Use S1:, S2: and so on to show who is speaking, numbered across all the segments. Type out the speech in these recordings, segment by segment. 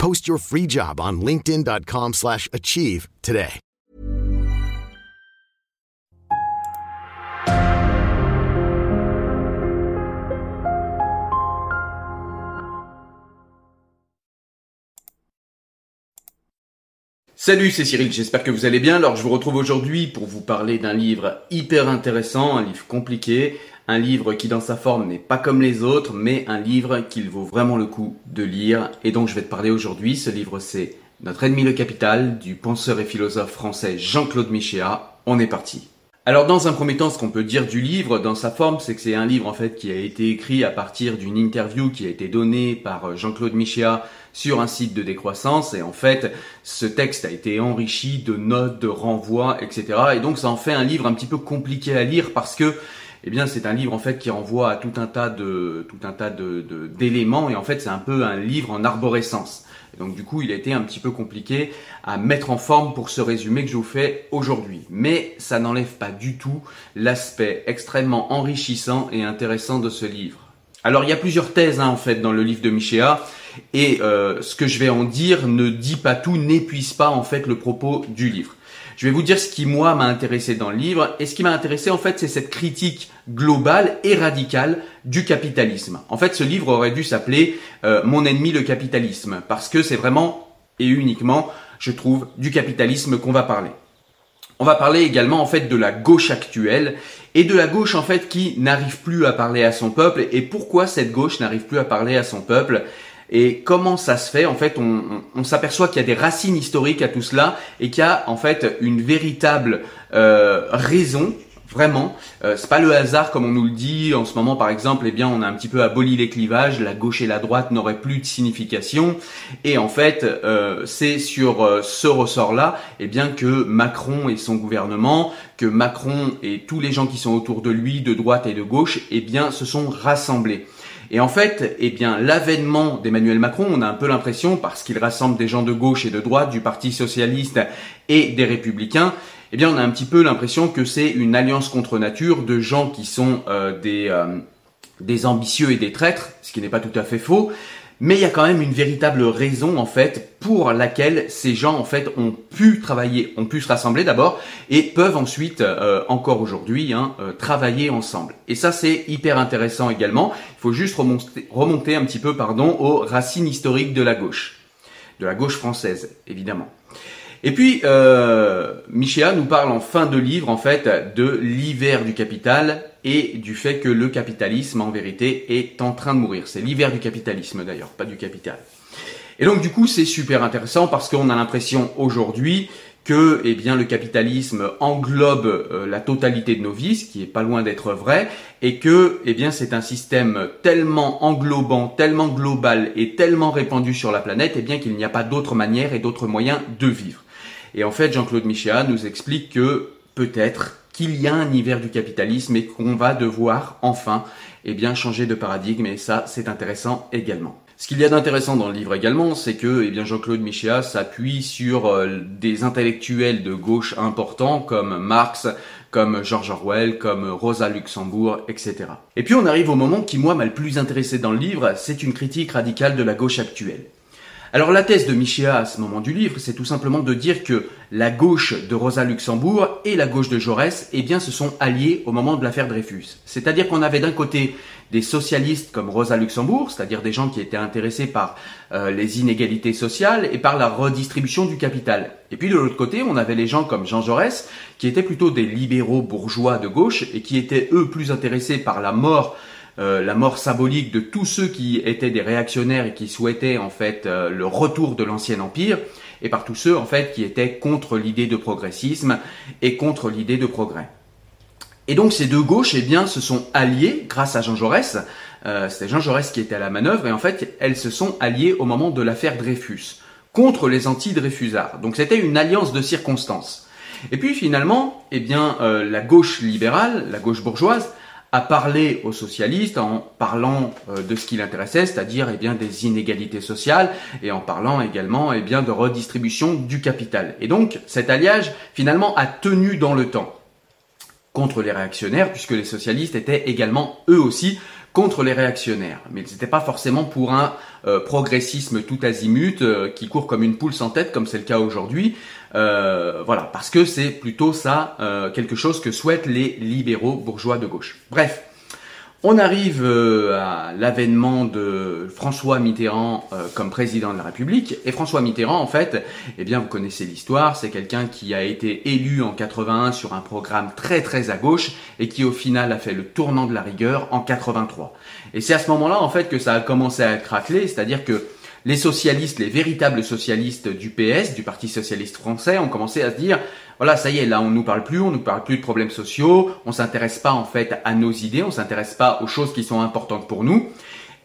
S1: Post your free job on linkedin.com/achieve slash achieve today.
S2: Salut, c'est Cyril, j'espère que vous allez bien. Alors je vous retrouve aujourd'hui pour vous parler d'un livre hyper intéressant, un livre compliqué, un livre qui dans sa forme n'est pas comme les autres, mais un livre qu'il vaut vraiment le coup de lire. Et donc je vais te parler aujourd'hui, ce livre c'est Notre ennemi le capital du penseur et philosophe français Jean-Claude Michéa. On est parti. Alors dans un premier temps, ce qu'on peut dire du livre, dans sa forme, c'est que c'est un livre en fait qui a été écrit à partir d'une interview qui a été donnée par Jean-Claude Michéa sur un site de décroissance et en fait ce texte a été enrichi de notes, de renvois, etc. Et donc ça en fait un livre un petit peu compliqué à lire parce que eh bien c'est un livre en fait qui renvoie à tout un tas de tout un tas de d'éléments et en fait c'est un peu un livre en arborescence. Donc du coup, il a été un petit peu compliqué à mettre en forme pour ce résumé que je vous fais aujourd'hui. Mais ça n'enlève pas du tout l'aspect extrêmement enrichissant et intéressant de ce livre. Alors il y a plusieurs thèses hein, en fait dans le livre de Michéa et euh, ce que je vais en dire ne dit pas tout, n'épuise pas en fait le propos du livre. Je vais vous dire ce qui moi m'a intéressé dans le livre et ce qui m'a intéressé en fait c'est cette critique globale et radicale du capitalisme. En fait ce livre aurait dû s'appeler euh, Mon ennemi le capitalisme parce que c'est vraiment et uniquement je trouve du capitalisme qu'on va parler. On va parler également en fait de la gauche actuelle et de la gauche en fait qui n'arrive plus à parler à son peuple et pourquoi cette gauche n'arrive plus à parler à son peuple? Et comment ça se fait En fait, on, s'aperçoit qu'il y a des racines historiques à tout cela et qu'il y a en fait une véritable euh, raison Vraiment, euh, c'est pas le hasard comme on nous le dit. En ce moment par exemple, eh bien on a un petit peu aboli les clivages, la gauche et la droite n'auraient plus de signification. Et en fait euh, c'est sur euh, ce ressort-là eh bien que Macron et son gouvernement, que Macron et tous les gens qui sont autour de lui de droite et de gauche eh bien se sont rassemblés. Et en fait, eh bien, l'avènement d'Emmanuel Macron, on a un peu l'impression, parce qu'il rassemble des gens de gauche et de droite, du Parti socialiste et des républicains, eh bien, on a un petit peu l'impression que c'est une alliance contre nature de gens qui sont euh, des, euh, des ambitieux et des traîtres, ce qui n'est pas tout à fait faux. Mais il y a quand même une véritable raison en fait pour laquelle ces gens en fait ont pu travailler, ont pu se rassembler d'abord et peuvent ensuite euh, encore aujourd'hui hein, travailler ensemble. Et ça c'est hyper intéressant également. Il faut juste remonter, remonter un petit peu pardon aux racines historiques de la gauche, de la gauche française évidemment. Et puis, euh, Michéa nous parle en fin de livre, en fait, de l'hiver du capital et du fait que le capitalisme, en vérité, est en train de mourir. C'est l'hiver du capitalisme, d'ailleurs, pas du capital. Et donc, du coup, c'est super intéressant parce qu'on a l'impression aujourd'hui que eh bien le capitalisme englobe euh, la totalité de nos vies, ce qui est pas loin d'être vrai, et que eh bien c'est un système tellement englobant, tellement global et tellement répandu sur la planète, eh bien qu'il n'y a pas d'autre manière et d'autres moyens de vivre. Et en fait, Jean-Claude Michéa nous explique que peut-être qu'il y a un hiver du capitalisme et qu'on va devoir enfin eh bien, changer de paradigme. Et ça, c'est intéressant également. Ce qu'il y a d'intéressant dans le livre également, c'est que eh Jean-Claude Michéa s'appuie sur euh, des intellectuels de gauche importants comme Marx, comme George Orwell, comme Rosa Luxembourg, etc. Et puis on arrive au moment qui moi m'a le plus intéressé dans le livre, c'est une critique radicale de la gauche actuelle. Alors la thèse de Michéa à ce moment du livre, c'est tout simplement de dire que la gauche de Rosa Luxembourg et la gauche de Jaurès, eh bien, se sont alliés au moment de l'affaire Dreyfus. C'est-à-dire qu'on avait d'un côté des socialistes comme Rosa Luxembourg, c'est-à-dire des gens qui étaient intéressés par euh, les inégalités sociales et par la redistribution du capital. Et puis de l'autre côté, on avait les gens comme Jean Jaurès, qui étaient plutôt des libéraux bourgeois de gauche et qui étaient eux plus intéressés par la mort euh, la mort symbolique de tous ceux qui étaient des réactionnaires et qui souhaitaient en fait euh, le retour de l'ancien empire, et par tous ceux en fait qui étaient contre l'idée de progressisme et contre l'idée de progrès. Et donc ces deux gauches, eh bien, se sont alliées grâce à Jean Jaurès. Euh, C'était Jean Jaurès qui était à la manœuvre, et en fait, elles se sont alliées au moment de l'affaire Dreyfus contre les anti-Dreyfusards. Donc c'était une alliance de circonstances. Et puis finalement, eh bien, la gauche libérale, la gauche bourgeoise, a parlé aux socialistes en parlant euh, de ce qui l'intéressait, c'est-à-dire eh bien des inégalités sociales et en parlant également eh bien de redistribution du capital. Et donc cet alliage finalement a tenu dans le temps contre les réactionnaires puisque les socialistes étaient également eux aussi contre les réactionnaires. Mais ils n'étaient pas forcément pour un euh, progressisme tout azimut euh, qui court comme une poule sans tête, comme c'est le cas aujourd'hui. Euh, voilà, parce que c'est plutôt ça quelque chose que souhaitent les libéraux bourgeois de gauche. Bref, on arrive euh, à l'avènement de François Mitterrand euh, comme président de la République. Et François Mitterrand, en fait, eh bien, vous connaissez l'histoire, c'est quelqu'un qui a été élu en 81 sur un programme très très à gauche et qui au final a fait le tournant de la rigueur en 83. Et c'est à ce moment-là, en fait, que ça a commencé à craqueler, c'est-à-dire que les socialistes, les véritables socialistes du PS, du Parti socialiste français, ont commencé à se dire voilà, ça y est, là on nous parle plus, on nous parle plus de problèmes sociaux, on s'intéresse pas en fait à nos idées, on s'intéresse pas aux choses qui sont importantes pour nous.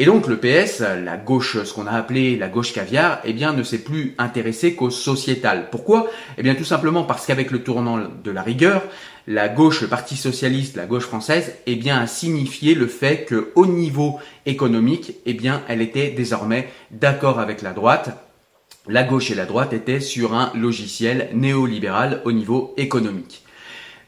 S2: Et donc le PS, la gauche, ce qu'on a appelé la gauche caviar, eh bien ne s'est plus intéressé qu'au sociétal. Pourquoi? Eh bien tout simplement parce qu'avec le tournant de la rigueur, la gauche, le Parti socialiste, la gauche française, eh bien a signifié le fait que au niveau économique, eh bien elle était désormais d'accord avec la droite. La gauche et la droite étaient sur un logiciel néolibéral au niveau économique.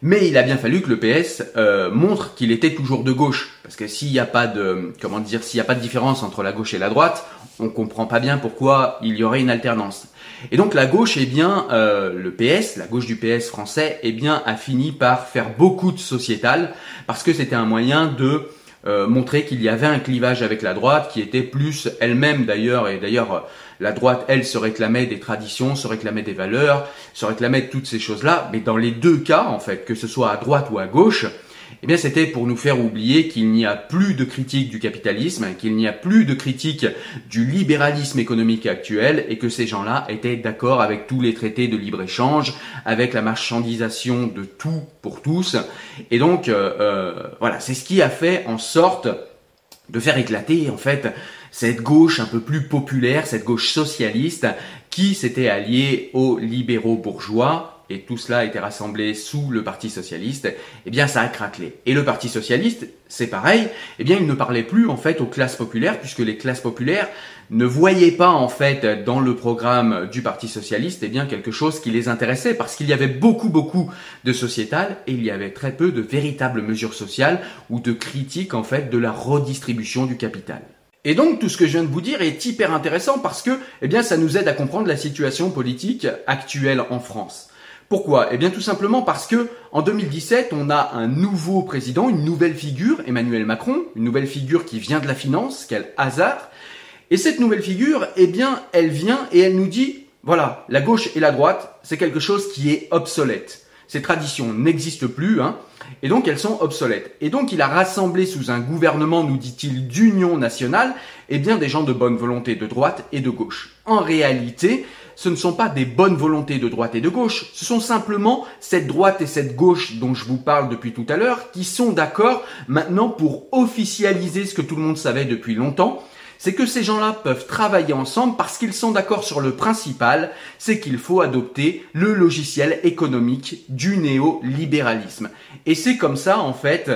S2: Mais il a bien fallu que le PS euh, montre qu'il était toujours de gauche, parce que s'il n'y a pas de comment dire, s'il n'y a pas de différence entre la gauche et la droite, on comprend pas bien pourquoi il y aurait une alternance. Et donc la gauche, eh bien, euh, le PS, la gauche du PS français, eh bien, a fini par faire beaucoup de sociétal, parce que c'était un moyen de euh, montrer qu'il y avait un clivage avec la droite qui était plus elle-même d'ailleurs, et d'ailleurs la droite, elle, se réclamait des traditions, se réclamait des valeurs, se réclamait de toutes ces choses-là, mais dans les deux cas, en fait, que ce soit à droite ou à gauche, eh bien, c'était pour nous faire oublier qu'il n'y a plus de critique du capitalisme, qu'il n'y a plus de critique du libéralisme économique actuel, et que ces gens-là étaient d'accord avec tous les traités de libre-échange, avec la marchandisation de tout pour tous. Et donc, euh, euh, voilà, c'est ce qui a fait en sorte de faire éclater, en fait, cette gauche un peu plus populaire, cette gauche socialiste, qui s'était alliée aux libéraux bourgeois, et tout cela été rassemblé sous le Parti socialiste, eh bien ça a craquelé. Et le Parti socialiste, c'est pareil, eh bien il ne parlait plus en fait aux classes populaires, puisque les classes populaires ne voyaient pas en fait dans le programme du Parti socialiste eh bien quelque chose qui les intéressait, parce qu'il y avait beaucoup beaucoup de sociétal et il y avait très peu de véritables mesures sociales ou de critiques en fait de la redistribution du capital. Et donc tout ce que je viens de vous dire est hyper intéressant parce que eh bien ça nous aide à comprendre la situation politique actuelle en France. Pourquoi? Eh bien tout simplement parce que en 2017, on a un nouveau président, une nouvelle figure, Emmanuel Macron, une nouvelle figure qui vient de la finance, quel hasard. Et cette nouvelle figure, eh bien, elle vient et elle nous dit voilà, la gauche et la droite, c'est quelque chose qui est obsolète. Ces traditions n'existent plus, hein, et donc elles sont obsolètes. Et donc il a rassemblé sous un gouvernement, nous dit-il, d'union nationale, eh bien des gens de bonne volonté de droite et de gauche. En réalité, ce ne sont pas des bonnes volontés de droite et de gauche, ce sont simplement cette droite et cette gauche dont je vous parle depuis tout à l'heure qui sont d'accord maintenant pour officialiser ce que tout le monde savait depuis longtemps, c'est que ces gens-là peuvent travailler ensemble parce qu'ils sont d'accord sur le principal, c'est qu'il faut adopter le logiciel économique du néolibéralisme. Et c'est comme ça, en fait,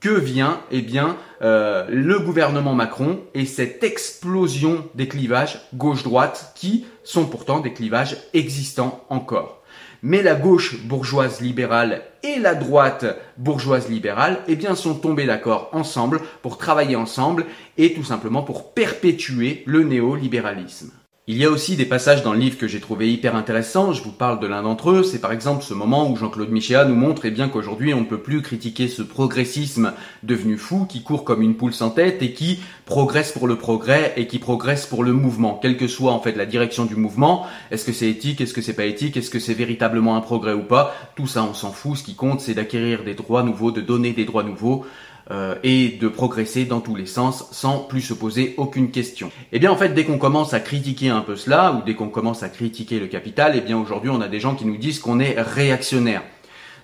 S2: que vient eh bien euh, le gouvernement Macron et cette explosion des clivages gauche-droite qui sont pourtant des clivages existants encore. Mais la gauche bourgeoise libérale et la droite bourgeoise libérale eh bien sont tombés d'accord ensemble pour travailler ensemble et tout simplement pour perpétuer le néolibéralisme. Il y a aussi des passages dans le livre que j'ai trouvé hyper intéressants. Je vous parle de l'un d'entre eux. C'est par exemple ce moment où Jean-Claude Michéa nous montre eh bien qu'aujourd'hui on ne peut plus critiquer ce progressisme devenu fou qui court comme une poule sans tête et qui progresse pour le progrès et qui progresse pour le mouvement, quelle que soit en fait la direction du mouvement. Est-ce que c'est éthique Est-ce que c'est pas éthique Est-ce que c'est véritablement un progrès ou pas Tout ça on s'en fout. Ce qui compte c'est d'acquérir des droits nouveaux, de donner des droits nouveaux. Euh, et de progresser dans tous les sens sans plus se poser aucune question. Et eh bien en fait dès qu'on commence à critiquer un peu cela ou dès qu'on commence à critiquer le capital, et eh bien aujourd'hui on a des gens qui nous disent qu'on est réactionnaire.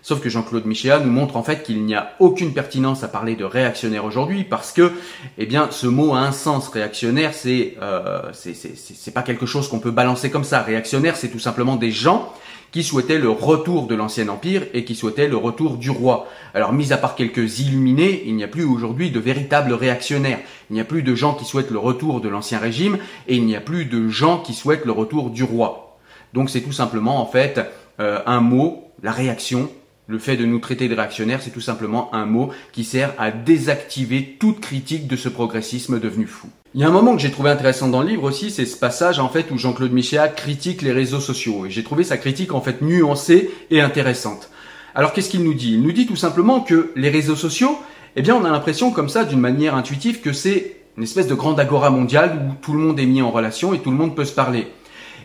S2: Sauf que Jean-Claude Michéa nous montre en fait qu'il n'y a aucune pertinence à parler de réactionnaire aujourd'hui parce que, eh bien, ce mot a un sens. Réactionnaire, c'est euh, c'est pas quelque chose qu'on peut balancer comme ça. Réactionnaire, c'est tout simplement des gens qui souhaitaient le retour de l'ancien empire et qui souhaitaient le retour du roi. Alors, mis à part quelques illuminés, il n'y a plus aujourd'hui de véritables réactionnaires. Il n'y a plus de gens qui souhaitent le retour de l'ancien régime et il n'y a plus de gens qui souhaitent le retour du roi. Donc, c'est tout simplement, en fait, euh, un mot, la réaction, le fait de nous traiter de réactionnaires, c'est tout simplement un mot qui sert à désactiver toute critique de ce progressisme devenu fou. Il y a un moment que j'ai trouvé intéressant dans le livre aussi, c'est ce passage en fait où Jean-Claude Michéa critique les réseaux sociaux. Et j'ai trouvé sa critique en fait nuancée et intéressante. Alors qu'est-ce qu'il nous dit? Il nous dit tout simplement que les réseaux sociaux, eh bien on a l'impression comme ça d'une manière intuitive que c'est une espèce de grande agora mondiale où tout le monde est mis en relation et tout le monde peut se parler.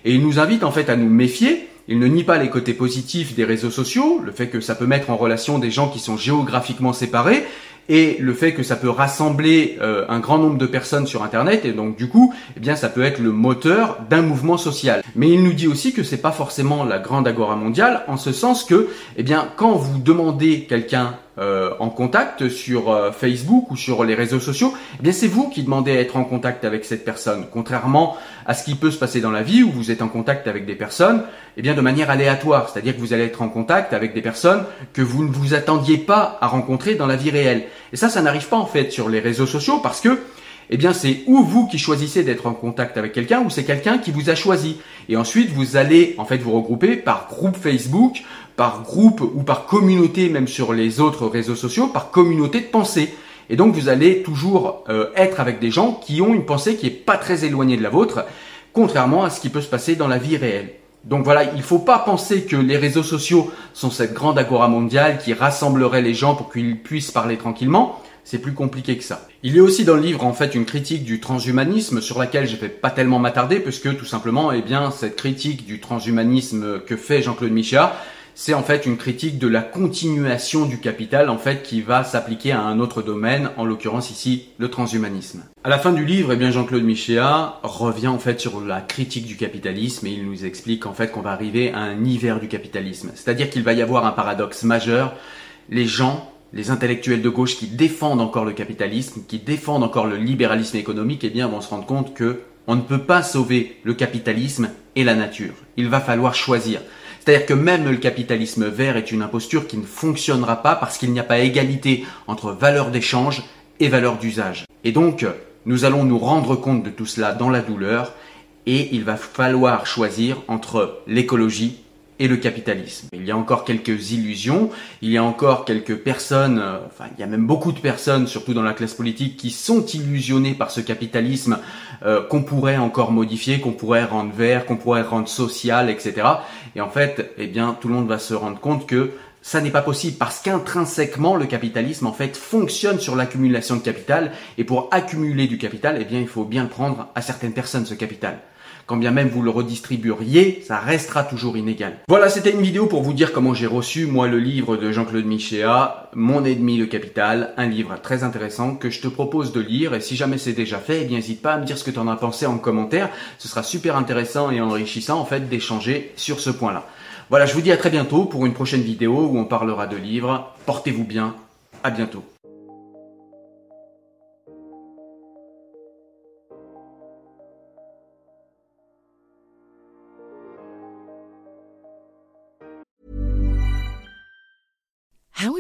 S2: Et il nous invite en fait à nous méfier. Il ne nie pas les côtés positifs des réseaux sociaux, le fait que ça peut mettre en relation des gens qui sont géographiquement séparés, et le fait que ça peut rassembler euh, un grand nombre de personnes sur internet et donc du coup eh bien ça peut être le moteur d'un mouvement social. Mais il nous dit aussi que c'est pas forcément la grande agora mondiale en ce sens que eh bien quand vous demandez quelqu'un euh, en contact sur euh, Facebook ou sur les réseaux sociaux, eh bien c'est vous qui demandez à être en contact avec cette personne. Contrairement à ce qui peut se passer dans la vie où vous êtes en contact avec des personnes, eh bien de manière aléatoire, c'est-à-dire que vous allez être en contact avec des personnes que vous ne vous attendiez pas à rencontrer dans la vie réelle. Et ça, ça n'arrive pas en fait sur les réseaux sociaux parce que eh bien c'est ou vous qui choisissez d'être en contact avec quelqu'un ou c'est quelqu'un qui vous a choisi. Et ensuite vous allez en fait vous regrouper par groupe Facebook, par groupe ou par communauté même sur les autres réseaux sociaux, par communauté de pensée. Et donc vous allez toujours euh, être avec des gens qui ont une pensée qui est pas très éloignée de la vôtre, contrairement à ce qui peut se passer dans la vie réelle. Donc voilà, il ne faut pas penser que les réseaux sociaux sont cette grande agora mondiale qui rassemblerait les gens pour qu'ils puissent parler tranquillement. C'est plus compliqué que ça. Il y a aussi dans le livre en fait une critique du transhumanisme sur laquelle je vais pas tellement m'attarder puisque tout simplement, eh bien, cette critique du transhumanisme que fait Jean-Claude Michéa, c'est en fait une critique de la continuation du capital en fait qui va s'appliquer à un autre domaine, en l'occurrence ici le transhumanisme. À la fin du livre, eh bien Jean-Claude Michéa revient en fait sur la critique du capitalisme et il nous explique en fait qu'on va arriver à un hiver du capitalisme, c'est-à-dire qu'il va y avoir un paradoxe majeur. Les gens les intellectuels de gauche qui défendent encore le capitalisme, qui défendent encore le libéralisme économique, eh bien, vont se rendre compte que on ne peut pas sauver le capitalisme et la nature. Il va falloir choisir. C'est-à-dire que même le capitalisme vert est une imposture qui ne fonctionnera pas parce qu'il n'y a pas égalité entre valeur d'échange et valeur d'usage. Et donc, nous allons nous rendre compte de tout cela dans la douleur et il va falloir choisir entre l'écologie et le capitalisme. Il y a encore quelques illusions, il y a encore quelques personnes, euh, enfin il y a même beaucoup de personnes, surtout dans la classe politique, qui sont illusionnées par ce capitalisme euh, qu'on pourrait encore modifier, qu'on pourrait rendre vert, qu'on pourrait rendre social, etc. Et en fait, eh bien, tout le monde va se rendre compte que ça n'est pas possible parce qu'intrinsèquement le capitalisme en fait fonctionne sur l'accumulation de capital et pour accumuler du capital, eh bien il faut bien prendre à certaines personnes ce capital quand bien même vous le redistribueriez, ça restera toujours inégal. Voilà, c'était une vidéo pour vous dire comment j'ai reçu, moi, le livre de Jean-Claude Michéa, Mon ennemi le capital, un livre très intéressant que je te propose de lire, et si jamais c'est déjà fait, eh bien, n'hésite pas à me dire ce que tu en as pensé en commentaire, ce sera super intéressant et enrichissant, en fait, d'échanger sur ce point-là. Voilà, je vous dis à très bientôt pour une prochaine vidéo où on parlera de livres. Portez-vous bien, à bientôt.